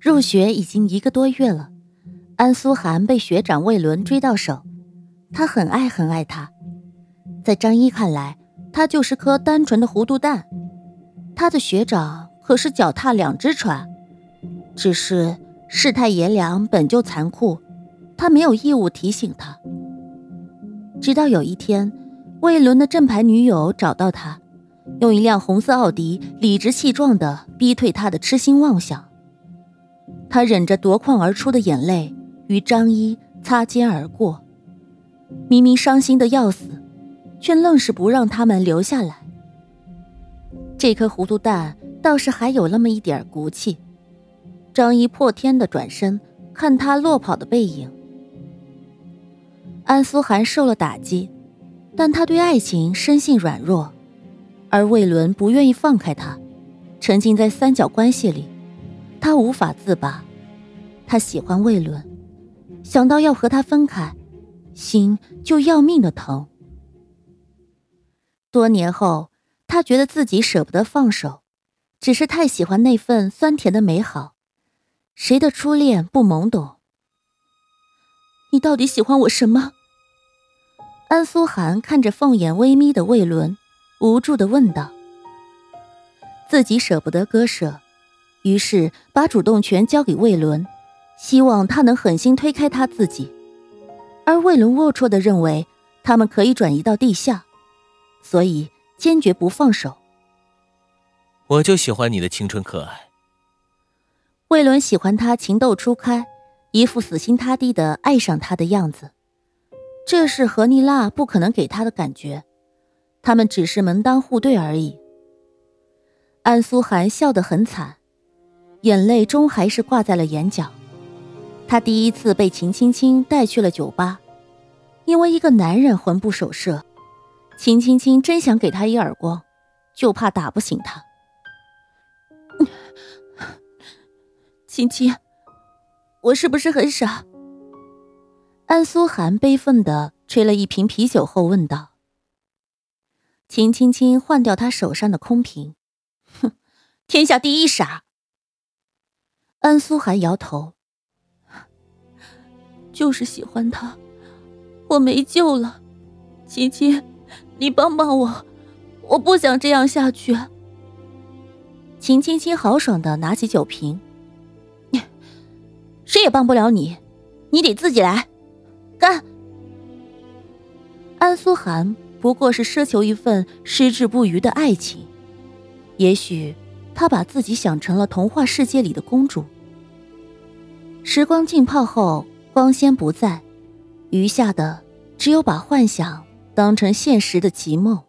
入学已经一个多月了，安苏涵被学长魏伦追到手，他很爱很爱她。在张一看来，他就是颗单纯的糊涂蛋。他的学长可是脚踏两只船，只是世态炎凉本就残酷，他没有义务提醒他。直到有一天，魏伦的正牌女友找到他，用一辆红色奥迪理直气壮地逼退他的痴心妄想。他忍着夺眶而出的眼泪，与张一擦肩而过。明明伤心的要死，却愣是不让他们留下来。这颗糊涂蛋倒是还有那么一点骨气。张一破天的转身，看他落跑的背影。安苏涵受了打击，但他对爱情生性软弱，而魏伦不愿意放开他，沉浸在三角关系里。他无法自拔，他喜欢魏伦，想到要和他分开，心就要命的疼。多年后，他觉得自己舍不得放手，只是太喜欢那份酸甜的美好。谁的初恋不懵懂？你到底喜欢我什么？安苏涵看着凤眼微眯的魏伦，无助的问道。自己舍不得割舍。于是把主动权交给魏伦，希望他能狠心推开他自己。而魏伦龌龊的认为他们可以转移到地下，所以坚决不放手。我就喜欢你的青春可爱。魏伦喜欢他情窦初开，一副死心塌地的爱上他的样子，这是何妮娜不可能给他的感觉。他们只是门当户对而已。安苏涵笑得很惨。眼泪终还是挂在了眼角。他第一次被秦青青带去了酒吧，因为一个男人魂不守舍。秦青青真想给他一耳光，就怕打不醒他。青青，我是不是很傻？安苏涵悲愤的吹了一瓶啤酒后问道。秦青青换掉他手上的空瓶，哼，天下第一傻。安苏涵摇头，就是喜欢他，我没救了，青青，你帮帮我，我不想这样下去。秦青青豪爽的拿起酒瓶，谁也帮不了你，你得自己来，干！安苏涵不过是奢求一份矢志不渝的爱情，也许。他把自己想成了童话世界里的公主。时光浸泡后，光鲜不在，余下的只有把幻想当成现实的极梦。